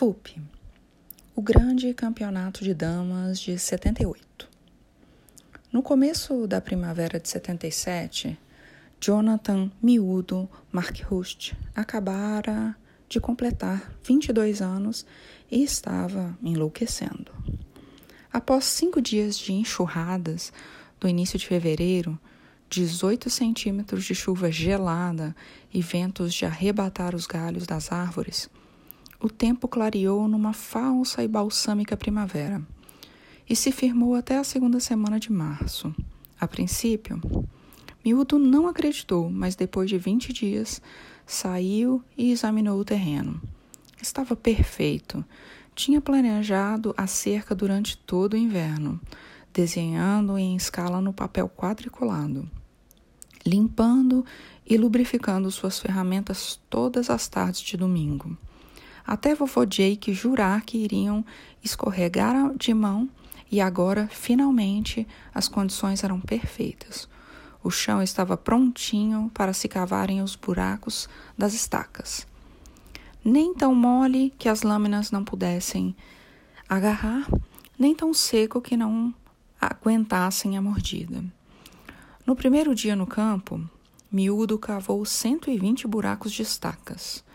FUP o Grande Campeonato de Damas de 78. No começo da primavera de 77, Jonathan Miúdo Markhust acabara de completar 22 anos e estava enlouquecendo. Após cinco dias de enxurradas do início de fevereiro, 18 centímetros de chuva gelada e ventos de arrebatar os galhos das árvores, o tempo clareou numa falsa e balsâmica primavera e se firmou até a segunda semana de março. A princípio, Miúdo não acreditou, mas depois de 20 dias saiu e examinou o terreno. Estava perfeito. Tinha planejado a cerca durante todo o inverno, desenhando em escala no papel quadriculado, limpando e lubrificando suas ferramentas todas as tardes de domingo até vovô Jake jurar que iriam escorregar de mão e agora, finalmente, as condições eram perfeitas. O chão estava prontinho para se cavarem os buracos das estacas. Nem tão mole que as lâminas não pudessem agarrar, nem tão seco que não aguentassem a mordida. No primeiro dia no campo, Miúdo cavou 120 buracos de estacas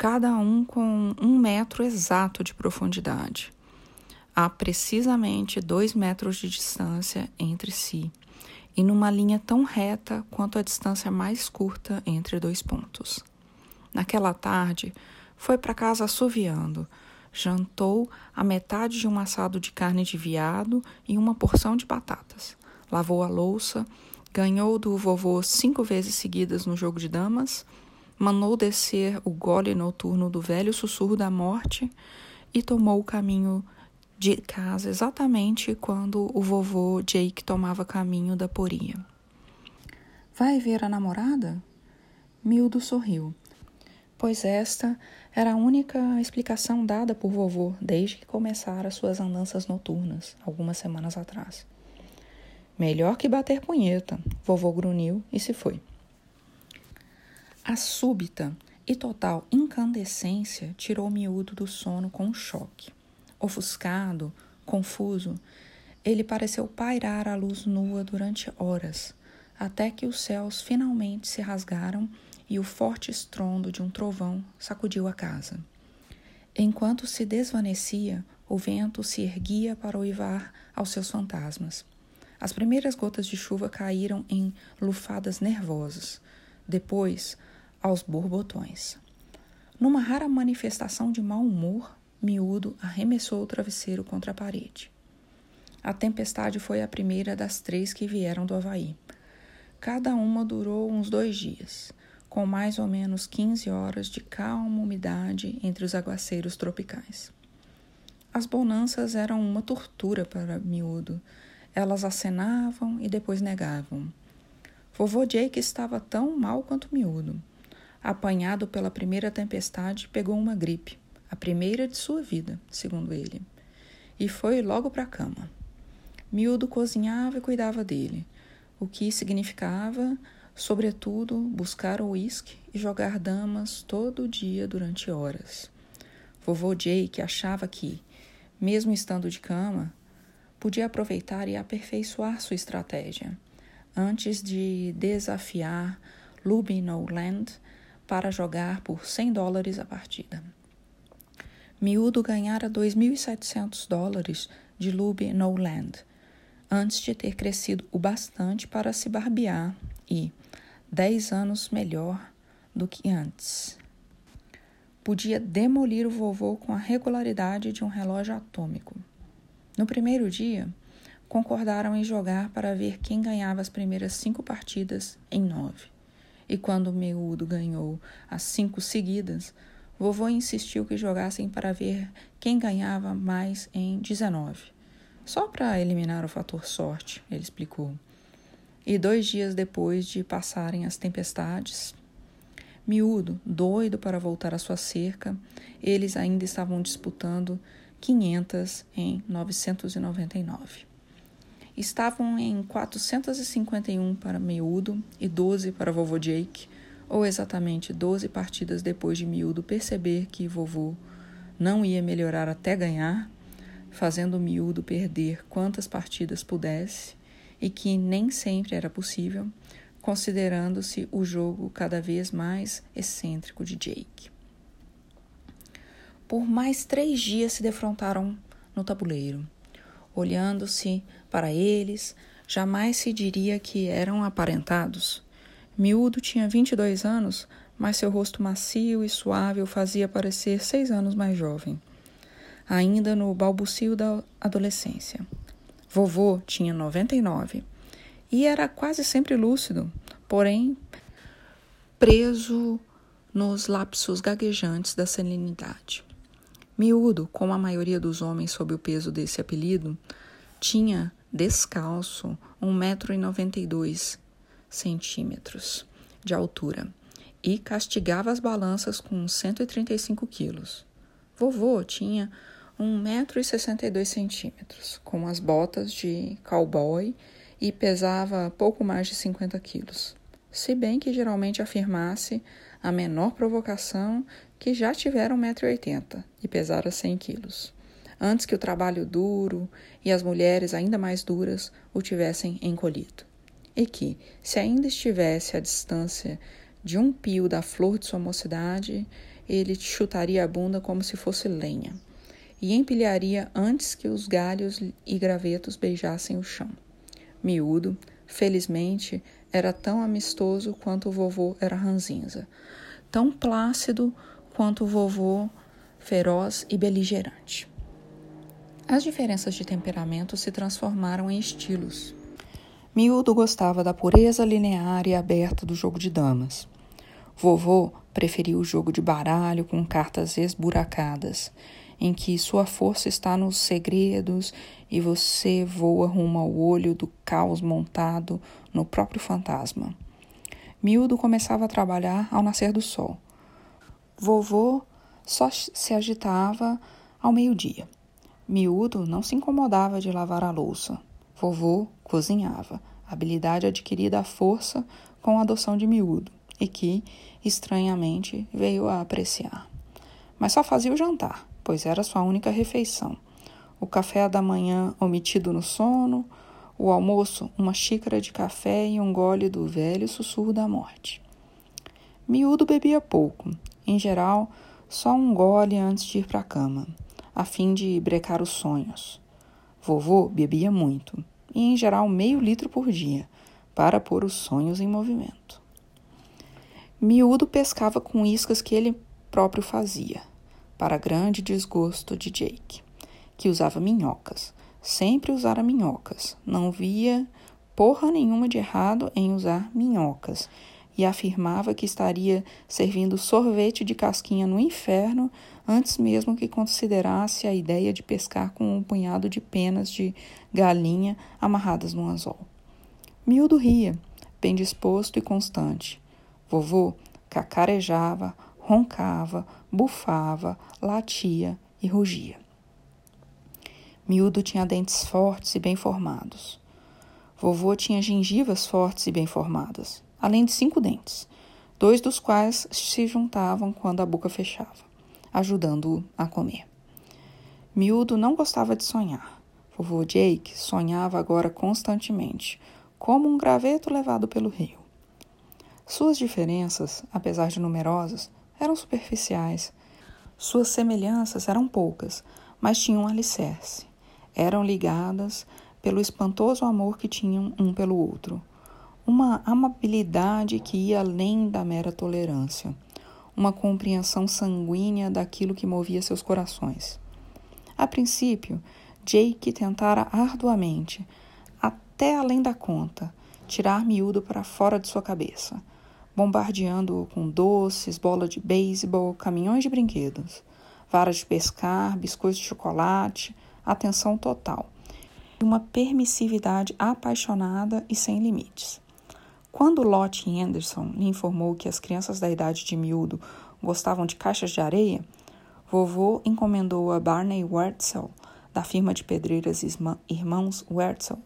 cada um com um metro exato de profundidade. Há precisamente dois metros de distância entre si, e numa linha tão reta quanto a distância mais curta entre dois pontos. Naquela tarde, foi para casa assoviando, jantou a metade de um assado de carne de veado e uma porção de batatas. Lavou a louça, ganhou do vovô cinco vezes seguidas no jogo de damas mandou descer o gole noturno do velho sussurro da morte e tomou o caminho de casa exatamente quando o vovô Jake tomava caminho da poria. Vai ver a namorada? Mildo sorriu, pois esta era a única explicação dada por vovô desde que começara suas andanças noturnas, algumas semanas atrás. Melhor que bater punheta, vovô grunhiu e se foi. A súbita e total incandescência tirou o miúdo do sono com um choque. Ofuscado, confuso, ele pareceu pairar a luz nua durante horas, até que os céus finalmente se rasgaram e o forte estrondo de um trovão sacudiu a casa. Enquanto se desvanecia, o vento se erguia para uivar aos seus fantasmas. As primeiras gotas de chuva caíram em lufadas nervosas. Depois, aos borbotões. Numa rara manifestação de mau humor, Miúdo arremessou o travesseiro contra a parede. A tempestade foi a primeira das três que vieram do Havaí. Cada uma durou uns dois dias, com mais ou menos 15 horas de calma umidade entre os aguaceiros tropicais. As bonanças eram uma tortura para Miúdo. Elas acenavam e depois negavam. Vovô Jake estava tão mal quanto Miúdo apanhado pela primeira tempestade, pegou uma gripe, a primeira de sua vida, segundo ele, e foi logo para a cama. Miúdo cozinhava e cuidava dele, o que significava, sobretudo, buscar o uísque e jogar damas todo dia durante horas. Vovô Jake achava que, mesmo estando de cama, podia aproveitar e aperfeiçoar sua estratégia. Antes de desafiar Lubinoland para jogar por 100 dólares a partida. Miúdo ganhara 2.700 dólares de Lube No Land, antes de ter crescido o bastante para se barbear e, 10 anos melhor do que antes. Podia demolir o vovô com a regularidade de um relógio atômico. No primeiro dia, concordaram em jogar para ver quem ganhava as primeiras cinco partidas em nove. E quando Miúdo ganhou as cinco seguidas, vovô insistiu que jogassem para ver quem ganhava mais em 19. Só para eliminar o fator sorte, ele explicou. E dois dias depois de passarem as tempestades, Miúdo, doido para voltar à sua cerca, eles ainda estavam disputando 500 em 999 estavam em 451 para Miúdo e 12 para vovô Jake, ou exatamente 12 partidas depois de Miúdo perceber que vovô não ia melhorar até ganhar, fazendo miúdo perder quantas partidas pudesse e que nem sempre era possível, considerando-se o jogo cada vez mais excêntrico de Jake. Por mais três dias se defrontaram no tabuleiro. Olhando-se para eles, jamais se diria que eram aparentados. Miúdo tinha 22 anos, mas seu rosto macio e suave o fazia parecer seis anos mais jovem, ainda no balbucio da adolescência. Vovô tinha 99 e era quase sempre lúcido, porém preso nos lapsos gaguejantes da serenidade. Miúdo, como a maioria dos homens sob o peso desse apelido, tinha, descalço, 1,92m de altura e castigava as balanças com 135 quilos. Vovô tinha 1,62m, com as botas de cowboy e pesava pouco mais de 50 quilos. Se bem que geralmente afirmasse a menor provocação que já tivera 1,80m e pesara 100 quilos, antes que o trabalho duro e as mulheres ainda mais duras o tivessem encolhido. E que, se ainda estivesse à distância de um pio da flor de sua mocidade, ele te chutaria a bunda como se fosse lenha, e empilharia antes que os galhos e gravetos beijassem o chão. Miúdo, felizmente, era tão amistoso quanto o vovô era ranzinza, tão plácido quanto o vovô feroz e beligerante. As diferenças de temperamento se transformaram em estilos. Miúdo gostava da pureza linear e aberta do jogo de damas. Vovô preferia o jogo de baralho com cartas esburacadas, em que sua força está nos segredos e você voa rumo ao olho do caos montado no próprio fantasma. Miúdo começava a trabalhar ao nascer do sol. Vovô só se agitava ao meio-dia. Miúdo não se incomodava de lavar a louça. Vovô cozinhava, habilidade adquirida à força com a adoção de Miúdo e que, estranhamente, veio a apreciar. Mas só fazia o jantar, pois era sua única refeição. O café da manhã omitido no sono, o almoço, uma xícara de café e um gole do velho sussurro da morte. Miúdo bebia pouco, em geral, só um gole antes de ir para a cama, a fim de brecar os sonhos. Vovô bebia muito, e em geral meio litro por dia, para pôr os sonhos em movimento. Miúdo pescava com iscas que ele próprio fazia, para grande desgosto de Jake, que usava minhocas. Sempre usara minhocas. Não via porra nenhuma de errado em usar minhocas e afirmava que estaria servindo sorvete de casquinha no inferno antes mesmo que considerasse a ideia de pescar com um punhado de penas de galinha amarradas num anzol. Miúdo ria, bem disposto e constante. Vovô cacarejava, roncava, bufava, latia e rugia. Miúdo tinha dentes fortes e bem formados. Vovô tinha gengivas fortes e bem formadas, além de cinco dentes, dois dos quais se juntavam quando a boca fechava, ajudando-o a comer. Miúdo não gostava de sonhar. Vovô Jake sonhava agora constantemente, como um graveto levado pelo rio. Suas diferenças, apesar de numerosas, eram superficiais. Suas semelhanças eram poucas, mas tinham um alicerce. Eram ligadas pelo espantoso amor que tinham um pelo outro. Uma amabilidade que ia além da mera tolerância. Uma compreensão sanguínea daquilo que movia seus corações. A princípio, Jake tentara arduamente, até além da conta, tirar miúdo para fora de sua cabeça bombardeando-o com doces, bola de beisebol, caminhões de brinquedos, varas de pescar, biscoitos de chocolate, atenção total. E uma permissividade apaixonada e sem limites. Quando Lottie Anderson lhe informou que as crianças da idade de miúdo gostavam de caixas de areia, vovô encomendou a Barney Wertzel, da firma de pedreiras Irmãos Wertzel,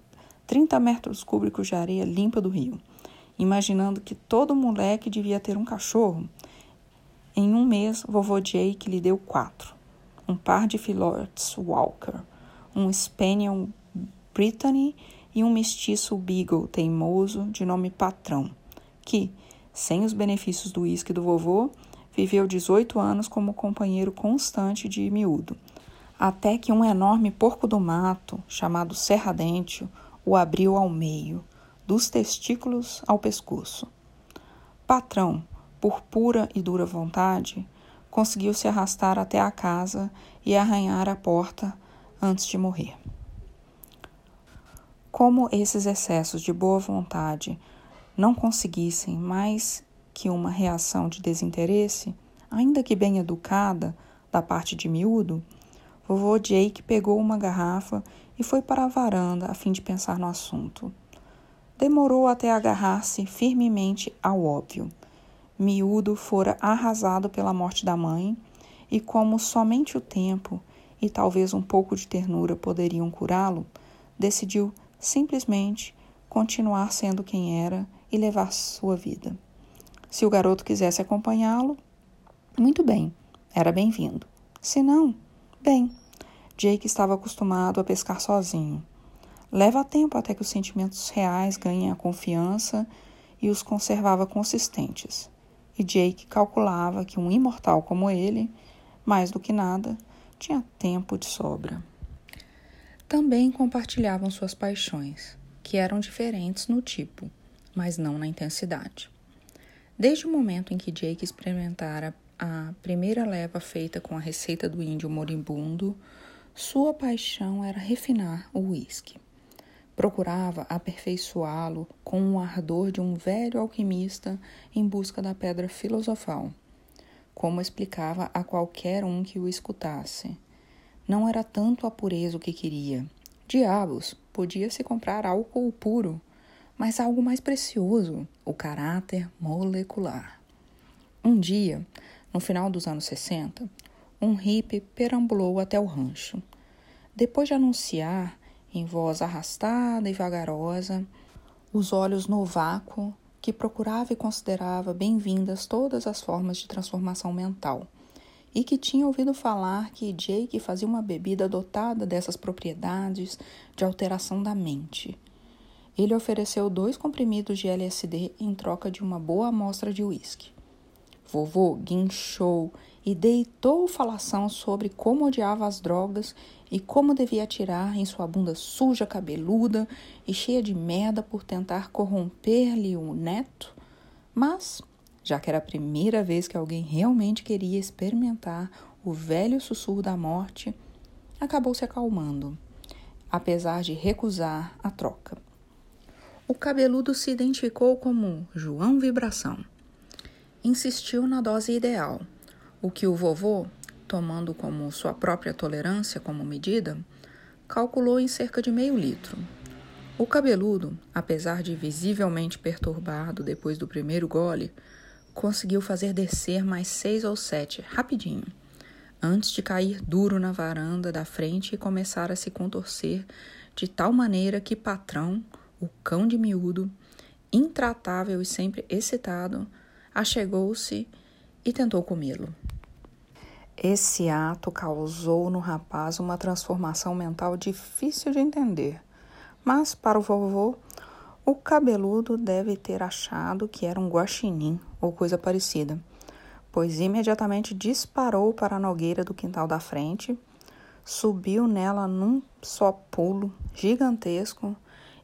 30 metros cúbicos de areia limpa do rio imaginando que todo moleque devia ter um cachorro. Em um mês, vovô Jake lhe deu quatro. um par de filhotes Walker, um Spaniel Brittany e um mestiço Beagle teimoso de nome Patrão, que, sem os benefícios do uísque do vovô, viveu 18 anos como companheiro constante de miúdo, até que um enorme porco do mato, chamado Serradente, o abriu ao meio, dos testículos ao pescoço. Patrão, por pura e dura vontade, conseguiu se arrastar até a casa e arranhar a porta antes de morrer. Como esses excessos de boa vontade não conseguissem mais que uma reação de desinteresse, ainda que bem educada, da parte de miúdo, vovô Jake pegou uma garrafa e foi para a varanda a fim de pensar no assunto. Demorou até agarrar-se firmemente ao óbvio. Miúdo fora arrasado pela morte da mãe, e como somente o tempo e talvez um pouco de ternura poderiam curá-lo, decidiu simplesmente continuar sendo quem era e levar sua vida. Se o garoto quisesse acompanhá-lo, muito bem, era bem-vindo. Se não, bem, Jake estava acostumado a pescar sozinho. Leva tempo até que os sentimentos reais ganhem a confiança e os conservava consistentes. E Jake calculava que um imortal como ele, mais do que nada, tinha tempo de sobra. Também compartilhavam suas paixões, que eram diferentes no tipo, mas não na intensidade. Desde o momento em que Jake experimentara a primeira leva feita com a receita do índio moribundo, sua paixão era refinar o uísque. Procurava aperfeiçoá-lo com o ardor de um velho alquimista em busca da pedra filosofal. Como explicava a qualquer um que o escutasse. Não era tanto a pureza o que queria. Diabos, podia-se comprar álcool puro, mas algo mais precioso, o caráter molecular. Um dia, no final dos anos 60, um hippie perambulou até o rancho. Depois de anunciar, em voz arrastada e vagarosa, os olhos no vácuo, que procurava e considerava bem-vindas todas as formas de transformação mental, e que tinha ouvido falar que Jake fazia uma bebida dotada dessas propriedades de alteração da mente. Ele ofereceu dois comprimidos de LSD em troca de uma boa amostra de uísque. Vovô guinchou e deitou falação sobre como odiava as drogas e como devia atirar em sua bunda suja, cabeluda e cheia de merda por tentar corromper-lhe o neto. Mas, já que era a primeira vez que alguém realmente queria experimentar o velho sussurro da morte, acabou se acalmando, apesar de recusar a troca. O cabeludo se identificou como João Vibração. Insistiu na dose ideal o que o vovô, tomando como sua própria tolerância como medida, calculou em cerca de meio litro. O cabeludo, apesar de visivelmente perturbado depois do primeiro gole, conseguiu fazer descer mais seis ou sete rapidinho, antes de cair duro na varanda da frente e começar a se contorcer de tal maneira que patrão, o cão de miúdo, intratável e sempre excitado, achegou-se e tentou comê-lo. Esse ato causou no rapaz uma transformação mental difícil de entender, mas para o vovô, o cabeludo deve ter achado que era um guaxinim ou coisa parecida, pois imediatamente disparou para a nogueira do quintal da frente, subiu nela num só pulo gigantesco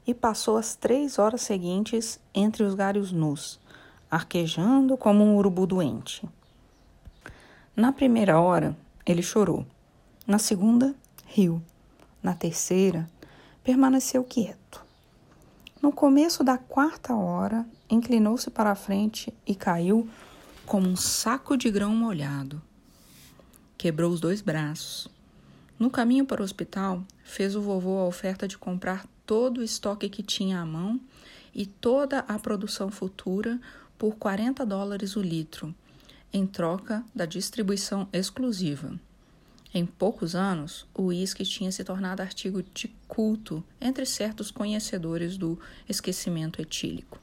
e passou as três horas seguintes entre os galhos nus, arquejando como um urubu doente. Na primeira hora, ele chorou. Na segunda, riu. Na terceira, permaneceu quieto. No começo da quarta hora, inclinou-se para a frente e caiu como um saco de grão molhado. Quebrou os dois braços. No caminho para o hospital, fez o vovô a oferta de comprar todo o estoque que tinha à mão e toda a produção futura por 40 dólares o litro, em troca da distribuição exclusiva. Em poucos anos, o uísque tinha se tornado artigo de culto entre certos conhecedores do esquecimento etílico.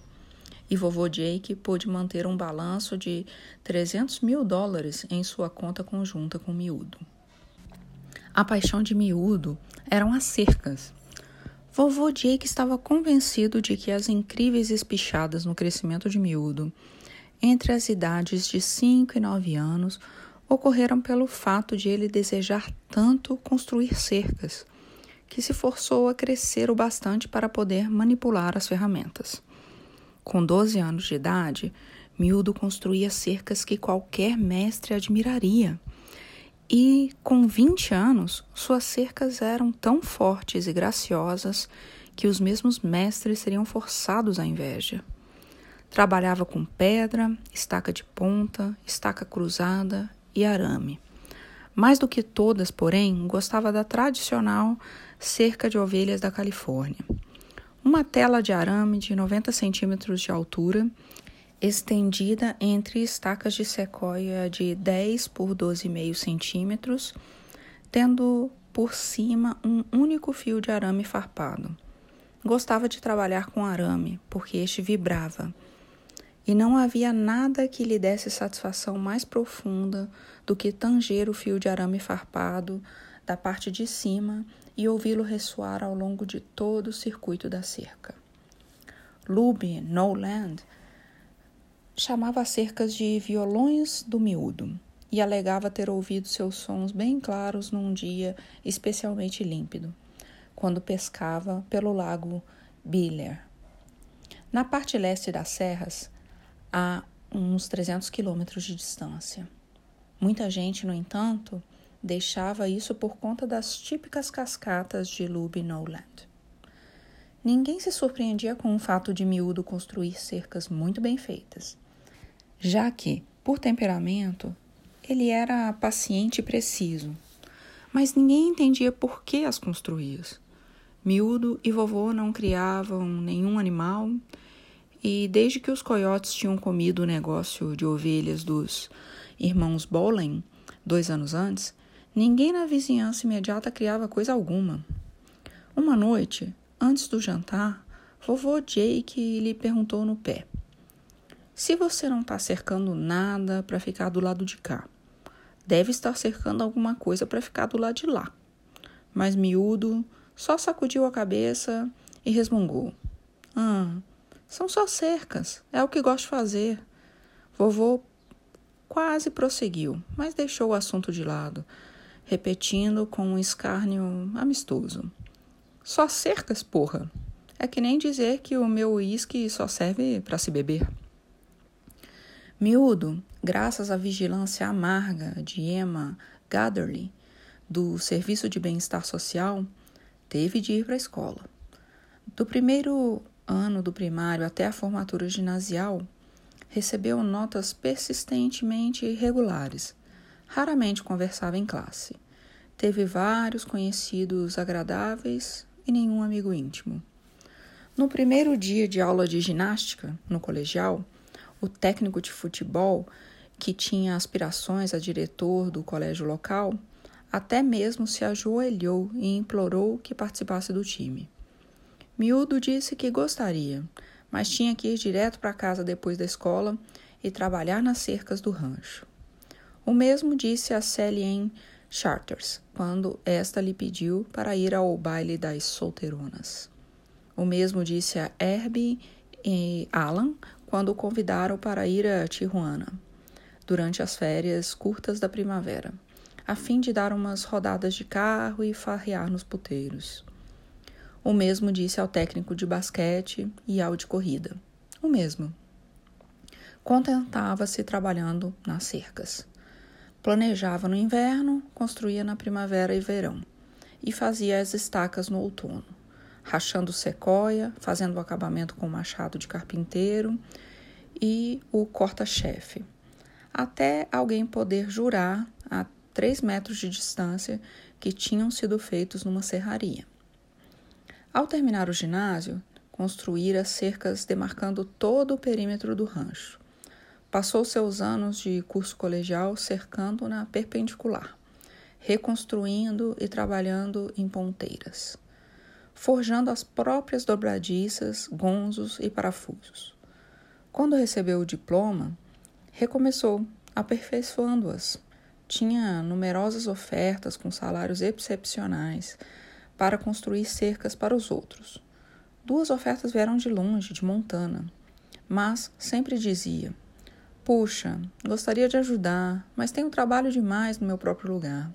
E vovô Jake pôde manter um balanço de 300 mil dólares em sua conta conjunta com miúdo. A paixão de miúdo eram as cercas. Vovô Jake estava convencido de que as incríveis espichadas no crescimento de miúdo entre as idades de 5 e 9 anos ocorreram pelo fato de ele desejar tanto construir cercas, que se forçou a crescer o bastante para poder manipular as ferramentas. Com 12 anos de idade, Miúdo construía cercas que qualquer mestre admiraria. E, com 20 anos, suas cercas eram tão fortes e graciosas que os mesmos mestres seriam forçados à inveja. Trabalhava com pedra, estaca de ponta, estaca cruzada e arame. Mais do que todas, porém, gostava da tradicional cerca de ovelhas da Califórnia. Uma tela de arame de 90 centímetros de altura, estendida entre estacas de sequoia de 10 por 12,5 centímetros, tendo por cima um único fio de arame farpado. Gostava de trabalhar com arame, porque este vibrava e não havia nada que lhe desse satisfação mais profunda do que tanger o fio de arame farpado da parte de cima e ouvi-lo ressoar ao longo de todo o circuito da cerca. Lube Noland chamava as cercas de violões do miúdo e alegava ter ouvido seus sons bem claros num dia especialmente límpido, quando pescava pelo lago Biller. Na parte leste das serras, a uns 300 quilômetros de distância. Muita gente, no entanto, deixava isso por conta das típicas cascatas de Lube Noland. Ninguém se surpreendia com o fato de Miúdo construir cercas muito bem feitas, já que, por temperamento, ele era paciente e preciso, mas ninguém entendia por que as construía. Miúdo e vovô não criavam nenhum animal e desde que os coiotes tinham comido o negócio de ovelhas dos irmãos Bolen, dois anos antes, ninguém na vizinhança imediata criava coisa alguma. Uma noite, antes do jantar, vovô Jake lhe perguntou no pé: Se você não está cercando nada para ficar do lado de cá, deve estar cercando alguma coisa para ficar do lado de lá. Mas miúdo só sacudiu a cabeça e resmungou: Ah, são só cercas, é o que gosto de fazer. Vovô quase prosseguiu, mas deixou o assunto de lado, repetindo com um escárnio amistoso. Só cercas, porra! É que nem dizer que o meu uísque só serve para se beber. Miúdo, graças à vigilância amarga de Emma Gatherley, do Serviço de Bem-Estar Social, teve de ir para a escola. Do primeiro ano do primário até a formatura ginasial, recebeu notas persistentemente irregulares. Raramente conversava em classe. Teve vários conhecidos agradáveis e nenhum amigo íntimo. No primeiro dia de aula de ginástica, no colegial, o técnico de futebol, que tinha aspirações a diretor do colégio local, até mesmo se ajoelhou e implorou que participasse do time. Miúdo disse que gostaria, mas tinha que ir direto para casa depois da escola e trabalhar nas cercas do rancho. O mesmo disse a Celine Charters quando esta lhe pediu para ir ao baile das solteironas. O mesmo disse a Herbie e Alan quando o convidaram para ir a Tijuana durante as férias curtas da primavera, a fim de dar umas rodadas de carro e farrear nos puteiros. O mesmo disse ao técnico de basquete e ao de corrida. O mesmo. Contentava-se trabalhando nas cercas. Planejava no inverno, construía na primavera e verão, e fazia as estacas no outono, rachando sequoia, fazendo o acabamento com machado de carpinteiro e o corta-chefe, até alguém poder jurar a três metros de distância que tinham sido feitos numa serraria. Ao terminar o ginásio, construíra cercas demarcando todo o perímetro do rancho. Passou seus anos de curso colegial cercando na perpendicular, reconstruindo e trabalhando em ponteiras, forjando as próprias dobradiças, gonzos e parafusos. Quando recebeu o diploma, recomeçou, aperfeiçoando-as, tinha numerosas ofertas com salários excepcionais para construir cercas para os outros. Duas ofertas vieram de longe, de Montana, mas sempre dizia: Puxa, gostaria de ajudar, mas tenho trabalho demais no meu próprio lugar.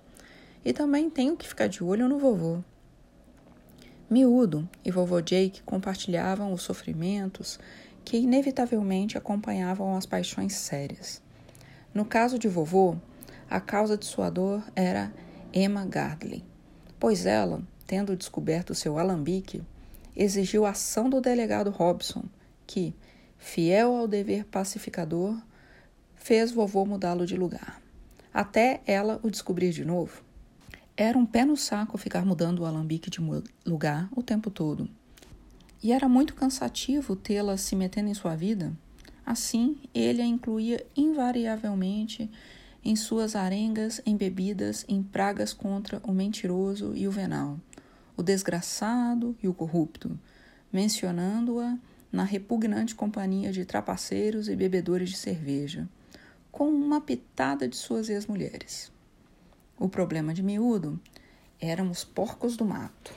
E também tenho que ficar de olho no vovô. Miúdo e vovô Jake compartilhavam os sofrimentos que inevitavelmente acompanhavam as paixões sérias. No caso de vovô, a causa de sua dor era Emma Gardley, pois ela, tendo descoberto seu alambique, exigiu ação do delegado Robson, que, fiel ao dever pacificador, fez vovô mudá-lo de lugar, até ela o descobrir de novo. Era um pé no saco ficar mudando o alambique de lugar o tempo todo. E era muito cansativo tê-la se metendo em sua vida. Assim, ele a incluía invariavelmente em suas arengas embebidas em pragas contra o mentiroso e o venal, o desgraçado e o corrupto, mencionando-a na repugnante companhia de trapaceiros e bebedores de cerveja, com uma pitada de suas ex-mulheres. O problema de miúdo éramos porcos do mato,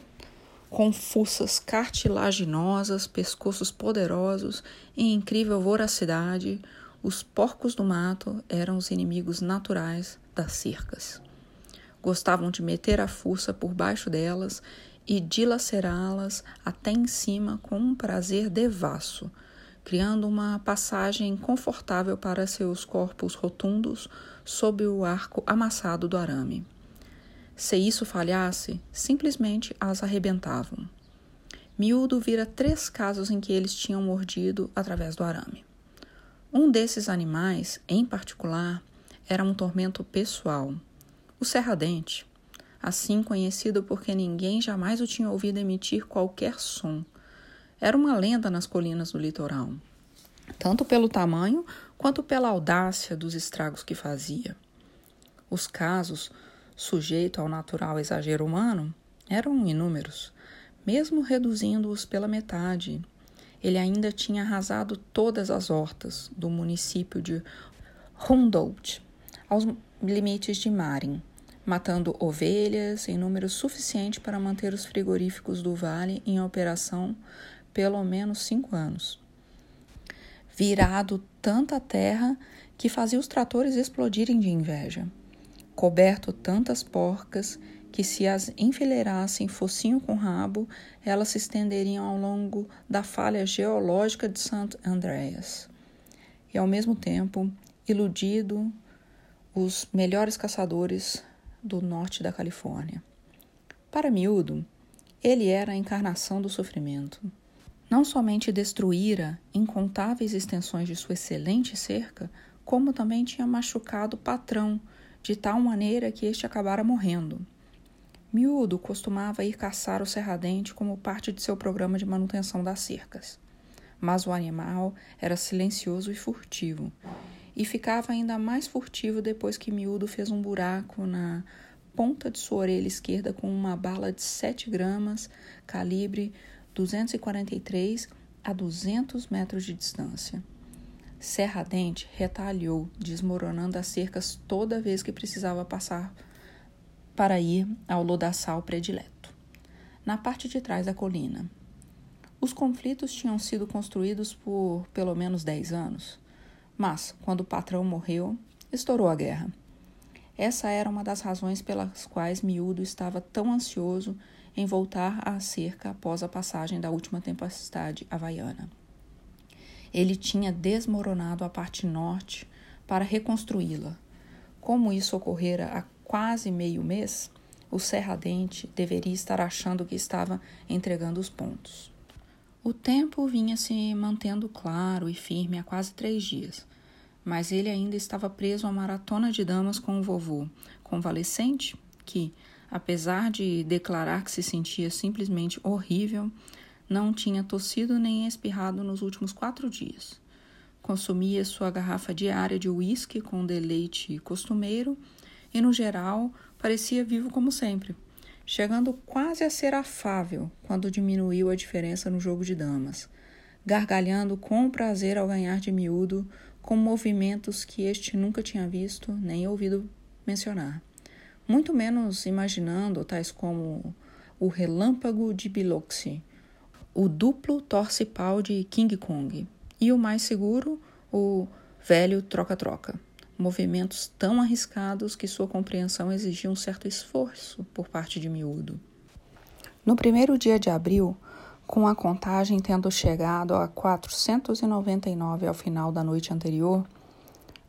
com fuças cartilaginosas, pescoços poderosos e incrível voracidade, os porcos do mato eram os inimigos naturais das cercas. Gostavam de meter a fuça por baixo delas e dilacerá-las até em cima com um prazer devasso, criando uma passagem confortável para seus corpos rotundos sob o arco amassado do arame. Se isso falhasse, simplesmente as arrebentavam. Miúdo vira três casos em que eles tinham mordido através do arame. Um desses animais, em particular, era um tormento pessoal. O serradente, assim conhecido porque ninguém jamais o tinha ouvido emitir qualquer som. Era uma lenda nas colinas do litoral, tanto pelo tamanho quanto pela audácia dos estragos que fazia. Os casos, sujeitos ao natural exagero humano, eram inúmeros, mesmo reduzindo-os pela metade ele ainda tinha arrasado todas as hortas do município de Hundolt, aos limites de Marin, matando ovelhas em número suficiente para manter os frigoríficos do vale em operação pelo menos cinco anos. Virado tanta terra que fazia os tratores explodirem de inveja, coberto tantas porcas que se as enfileirassem focinho com rabo, elas se estenderiam ao longo da falha geológica de St. Andreas. E ao mesmo tempo, iludido os melhores caçadores do norte da Califórnia. Para miúdo, ele era a encarnação do sofrimento. Não somente destruíra incontáveis extensões de sua excelente cerca, como também tinha machucado o patrão de tal maneira que este acabara morrendo. Miúdo costumava ir caçar o serradente como parte de seu programa de manutenção das cercas. Mas o animal era silencioso e furtivo, e ficava ainda mais furtivo depois que Miúdo fez um buraco na ponta de sua orelha esquerda com uma bala de 7 gramas, calibre 243 a 200 metros de distância. Serradente retalhou, desmoronando as cercas toda vez que precisava passar para ir ao lodaçal predileto, na parte de trás da colina. Os conflitos tinham sido construídos por pelo menos dez anos, mas, quando o patrão morreu, estourou a guerra. Essa era uma das razões pelas quais Miúdo estava tão ansioso em voltar à cerca após a passagem da última tempestade havaiana. Ele tinha desmoronado a parte norte para reconstruí-la. Como isso ocorrera há quase meio mês, o Serradente deveria estar achando que estava entregando os pontos. O tempo vinha se mantendo claro e firme há quase três dias, mas ele ainda estava preso à maratona de damas com o vovô, convalescente, que, apesar de declarar que se sentia simplesmente horrível, não tinha tossido nem espirrado nos últimos quatro dias. Consumia sua garrafa diária de uísque com deleite costumeiro e, no geral, parecia vivo como sempre, chegando quase a ser afável quando diminuiu a diferença no jogo de damas, gargalhando com prazer ao ganhar de miúdo, com movimentos que este nunca tinha visto nem ouvido mencionar, muito menos imaginando tais como o relâmpago de Biloxi, o duplo torce-pau de King Kong e o mais seguro, o velho troca-troca. Movimentos tão arriscados que sua compreensão exigia um certo esforço por parte de miúdo. No primeiro dia de abril, com a contagem tendo chegado a 499 ao final da noite anterior,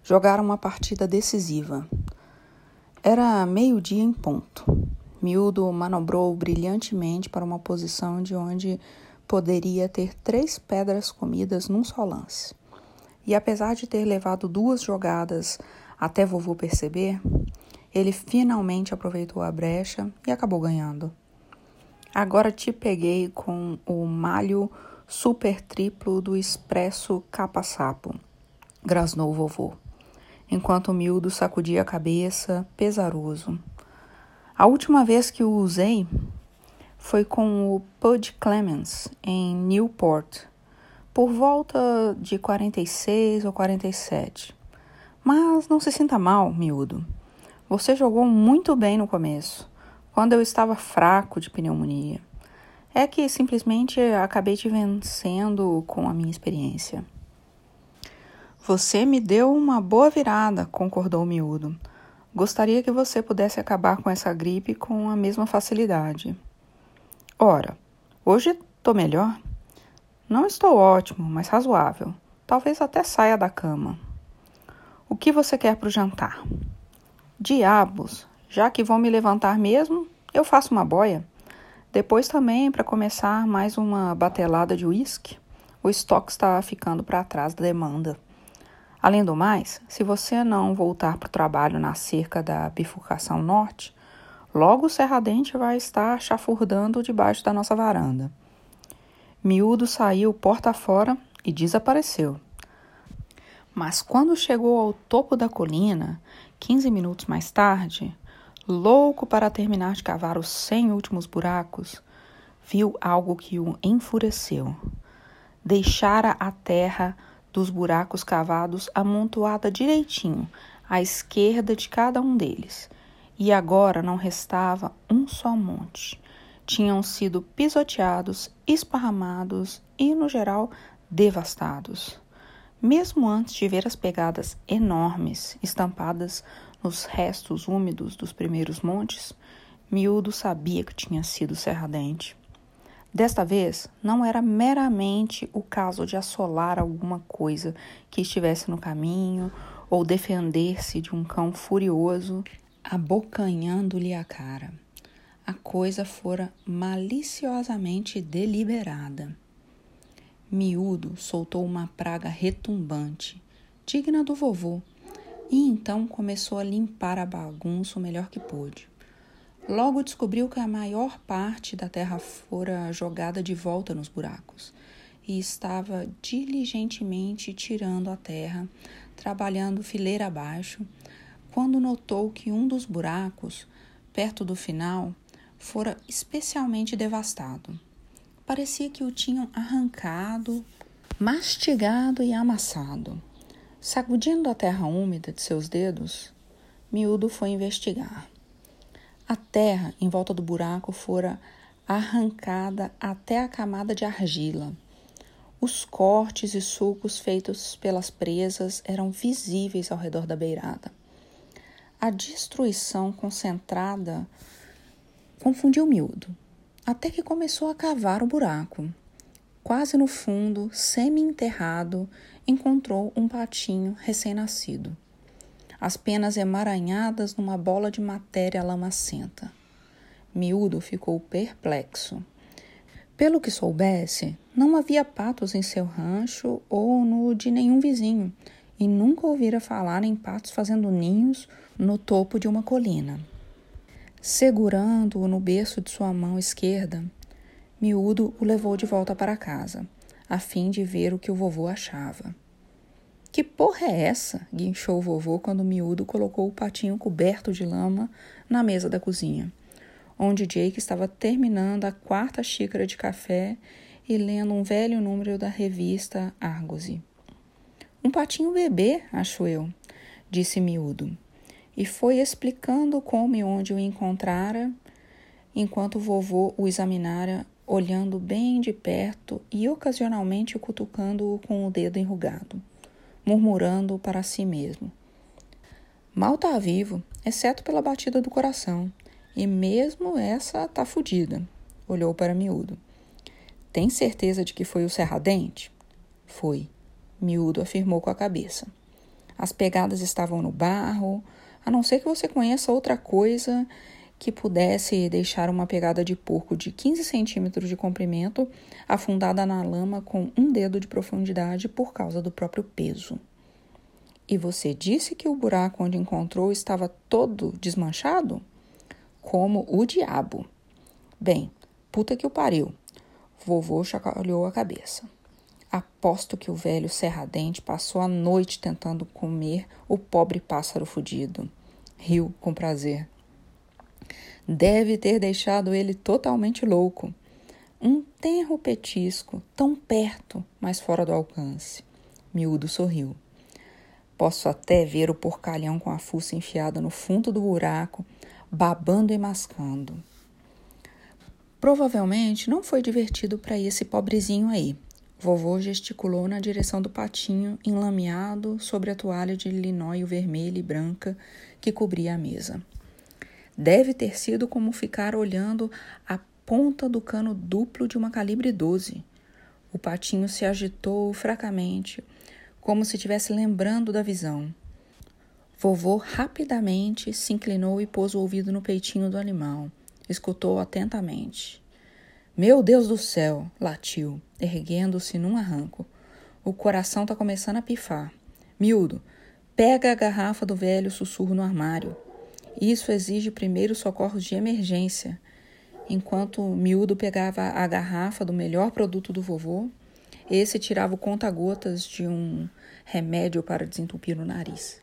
jogaram uma partida decisiva. Era meio-dia em ponto. Miúdo manobrou brilhantemente para uma posição de onde poderia ter três pedras comidas num só lance. E apesar de ter levado duas jogadas até vovô perceber, ele finalmente aproveitou a brecha e acabou ganhando. Agora te peguei com o malho super triplo do expresso capa-sapo, grasnou o vovô, enquanto o miúdo sacudia a cabeça, pesaroso. A última vez que o usei foi com o Pud Clemens, em Newport, por volta de 46 ou 47. Mas não se sinta mal, miúdo. Você jogou muito bem no começo quando eu estava fraco de pneumonia. É que simplesmente acabei te vencendo com a minha experiência. Você me deu uma boa virada, concordou o miúdo. Gostaria que você pudesse acabar com essa gripe com a mesma facilidade. Ora, hoje estou melhor. Não estou ótimo, mas razoável. Talvez até saia da cama. O que você quer para o jantar? Diabos, já que vão me levantar mesmo, eu faço uma boia. Depois também, para começar mais uma batelada de uísque, o estoque está ficando para trás da demanda. Além do mais, se você não voltar para o trabalho na cerca da bifurcação norte, logo o Serradente vai estar chafurdando debaixo da nossa varanda. Miúdo saiu porta fora e desapareceu. Mas quando chegou ao topo da colina, 15 minutos mais tarde, louco para terminar de cavar os 100 últimos buracos, viu algo que o enfureceu. Deixara a terra dos buracos cavados amontoada direitinho à esquerda de cada um deles. E agora não restava um só monte. Tinham sido pisoteados, esparramados e, no geral, devastados. Mesmo antes de ver as pegadas enormes estampadas nos restos úmidos dos primeiros montes, Miúdo sabia que tinha sido Serradente. Desta vez, não era meramente o caso de assolar alguma coisa que estivesse no caminho ou defender-se de um cão furioso abocanhando-lhe a cara. A coisa fora maliciosamente deliberada. Miúdo soltou uma praga retumbante, digna do vovô, e então começou a limpar a bagunça o melhor que pôde. Logo descobriu que a maior parte da terra fora jogada de volta nos buracos e estava diligentemente tirando a terra, trabalhando fileira abaixo, quando notou que um dos buracos, perto do final, fora especialmente devastado. Parecia que o tinham arrancado, mastigado e amassado. Sacudindo a terra úmida de seus dedos, Miúdo foi investigar. A terra em volta do buraco fora arrancada até a camada de argila. Os cortes e sulcos feitos pelas presas eram visíveis ao redor da beirada. A destruição concentrada confundiu Miúdo até que começou a cavar o buraco. Quase no fundo, semi-enterrado, encontrou um patinho recém-nascido, as penas emaranhadas numa bola de matéria lamacenta. Miúdo ficou perplexo. Pelo que soubesse, não havia patos em seu rancho ou no de nenhum vizinho, e nunca ouvira falar em patos fazendo ninhos no topo de uma colina. Segurando-o no berço de sua mão esquerda, Miúdo o levou de volta para casa, a fim de ver o que o vovô achava. Que porra é essa? guinchou o vovô quando Miúdo colocou o patinho coberto de lama na mesa da cozinha, onde Jake estava terminando a quarta xícara de café e lendo um velho número da revista Argosy. Um patinho bebê, acho eu, disse Miúdo e foi explicando como e onde o encontrara, enquanto o vovô o examinara, olhando bem de perto e ocasionalmente cutucando-o com o dedo enrugado, murmurando para si mesmo. Mal tá vivo, exceto pela batida do coração, e mesmo essa tá fodida. Olhou para miúdo. Tem certeza de que foi o serradente? Foi. Miúdo afirmou com a cabeça. As pegadas estavam no barro, a não ser que você conheça outra coisa que pudesse deixar uma pegada de porco de 15 centímetros de comprimento afundada na lama com um dedo de profundidade por causa do próprio peso. E você disse que o buraco onde encontrou estava todo desmanchado? Como o diabo. Bem, puta que o pariu. Vovô chacoalhou a cabeça. Aposto que o velho serradente passou a noite tentando comer o pobre pássaro fudido. Riu com prazer. Deve ter deixado ele totalmente louco. Um tenro petisco, tão perto, mas fora do alcance. Miúdo sorriu. Posso até ver o porcalhão com a fuça enfiada no fundo do buraco, babando e mascando. Provavelmente não foi divertido para esse pobrezinho aí. Vovô gesticulou na direção do patinho enlameado sobre a toalha de linóio vermelha e branca que cobria a mesa. Deve ter sido como ficar olhando a ponta do cano duplo de uma calibre 12. O patinho se agitou fracamente, como se estivesse lembrando da visão. Vovô rapidamente se inclinou e pôs o ouvido no peitinho do animal. Escutou atentamente. Meu Deus do céu! latiu, erguendo-se num arranco. O coração está começando a pifar. Miúdo, pega a garrafa do velho sussurro no armário. Isso exige primeiro socorros de emergência. Enquanto Miúdo pegava a garrafa do melhor produto do vovô, esse tirava o conta-gotas de um remédio para desentupir o nariz.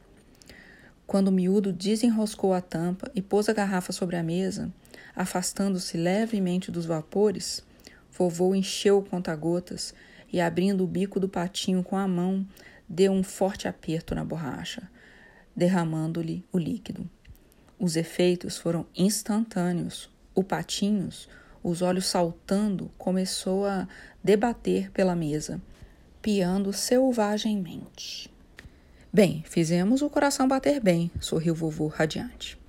Quando Miúdo desenroscou a tampa e pôs a garrafa sobre a mesa, afastando-se levemente dos vapores, vovô encheu o conta-gotas e, abrindo o bico do patinho com a mão, deu um forte aperto na borracha, derramando-lhe o líquido. Os efeitos foram instantâneos. O Patinhos, os olhos saltando, começou a debater pela mesa, piando selvagemmente. Bem, fizemos o coração bater bem, sorriu vovô radiante.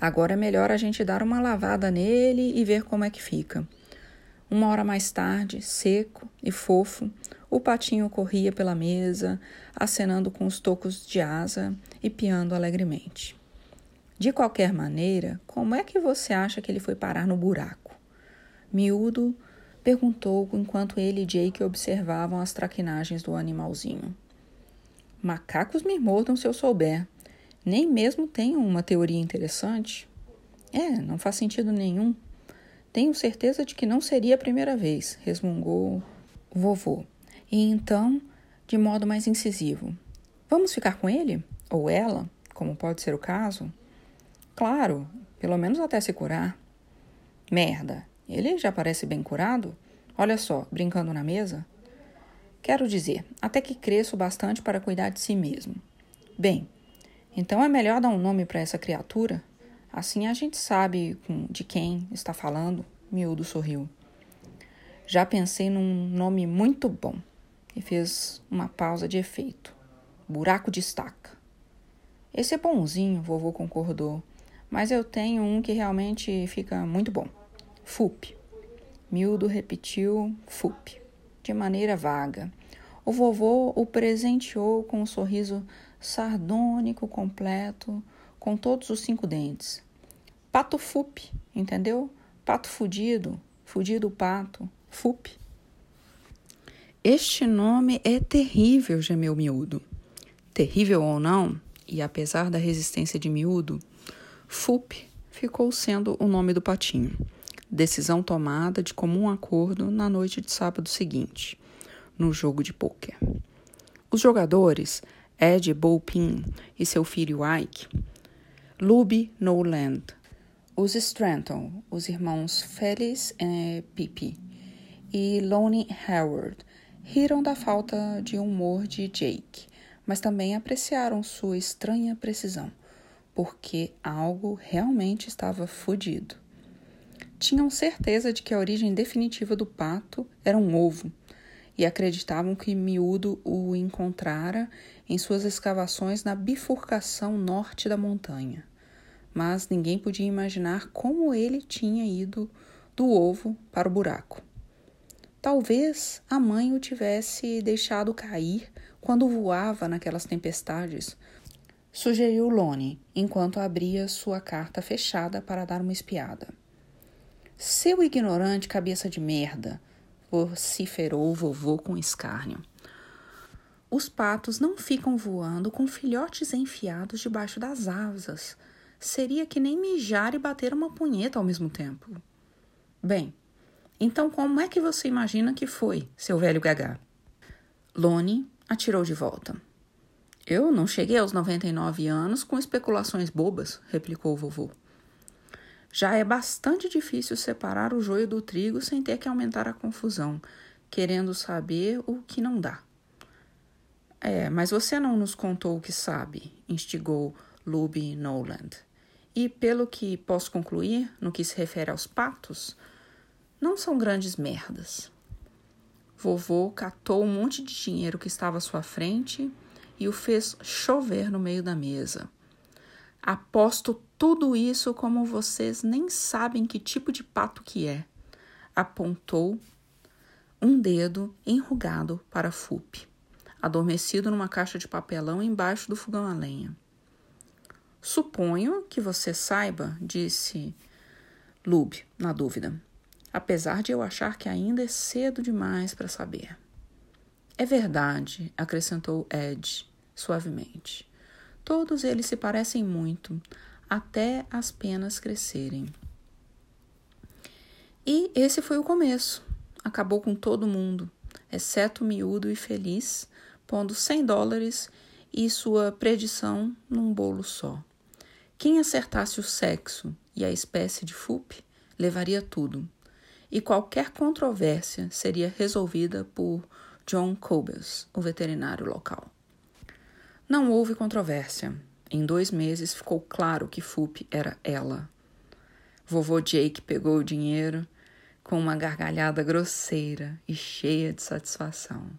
Agora é melhor a gente dar uma lavada nele e ver como é que fica. Uma hora mais tarde, seco e fofo, o patinho corria pela mesa, acenando com os tocos de asa e piando alegremente. De qualquer maneira, como é que você acha que ele foi parar no buraco? Miúdo perguntou enquanto ele e Jake observavam as traquinagens do animalzinho. Macacos me mordam se eu souber. Nem mesmo tenho uma teoria interessante. É, não faz sentido nenhum. Tenho certeza de que não seria a primeira vez, resmungou vovô. E então, de modo mais incisivo: Vamos ficar com ele? Ou ela, como pode ser o caso? Claro, pelo menos até se curar. Merda, ele já parece bem curado? Olha só, brincando na mesa. Quero dizer, até que cresça bastante para cuidar de si mesmo. Bem, então é melhor dar um nome para essa criatura? Assim a gente sabe de quem está falando. Miúdo sorriu. Já pensei num nome muito bom e fez uma pausa de efeito. Buraco de estaca. Esse é bonzinho, vovô concordou mas eu tenho um que realmente fica muito bom. FUP. Mildo repetiu FUP, de maneira vaga. O vovô o presenteou com um sorriso sardônico completo, com todos os cinco dentes. Pato FUP, entendeu? Pato fudido, fudido pato, FUP. Este nome é terrível, gemeu Miúdo. Terrível ou não, e apesar da resistência de Miúdo, FUP ficou sendo o nome do patinho. Decisão tomada de comum acordo na noite de sábado seguinte, no jogo de pôquer. Os jogadores, Ed Bopin e seu filho Ike, Luby Noland, os Stranton, os irmãos Felix e Pippi, e Lonnie Howard, riram da falta de humor de Jake, mas também apreciaram sua estranha precisão porque algo realmente estava fodido. Tinham certeza de que a origem definitiva do pato era um ovo e acreditavam que Miúdo o encontrara em suas escavações na bifurcação norte da montanha. Mas ninguém podia imaginar como ele tinha ido do ovo para o buraco. Talvez a mãe o tivesse deixado cair quando voava naquelas tempestades, sugeriu Lone, enquanto abria sua carta fechada para dar uma espiada. Seu ignorante cabeça de merda, vociferou o vovô com escárnio. Os patos não ficam voando com filhotes enfiados debaixo das asas. Seria que nem mijar e bater uma punheta ao mesmo tempo. Bem, então como é que você imagina que foi, seu velho gagá? Lone atirou de volta. Eu não cheguei aos 99 anos com especulações bobas, replicou o vovô. Já é bastante difícil separar o joio do trigo sem ter que aumentar a confusão, querendo saber o que não dá. É, mas você não nos contou o que sabe, instigou Luby Noland. E pelo que posso concluir, no que se refere aos patos, não são grandes merdas. Vovô catou um monte de dinheiro que estava à sua frente e o fez chover no meio da mesa. Aposto tudo isso como vocês nem sabem que tipo de pato que é. Apontou um dedo enrugado para Fup, adormecido numa caixa de papelão embaixo do fogão a lenha. Suponho que você saiba, disse Lube, na dúvida, apesar de eu achar que ainda é cedo demais para saber. É verdade, acrescentou Ed suavemente. Todos eles se parecem muito, até as penas crescerem. E esse foi o começo. Acabou com todo mundo, exceto miúdo e feliz, pondo 100 dólares e sua predição num bolo só. Quem acertasse o sexo e a espécie de FUP levaria tudo, e qualquer controvérsia seria resolvida por John Cobes, o veterinário local. Não houve controvérsia. Em dois meses ficou claro que Fup era ela. Vovô Jake pegou o dinheiro com uma gargalhada grosseira e cheia de satisfação.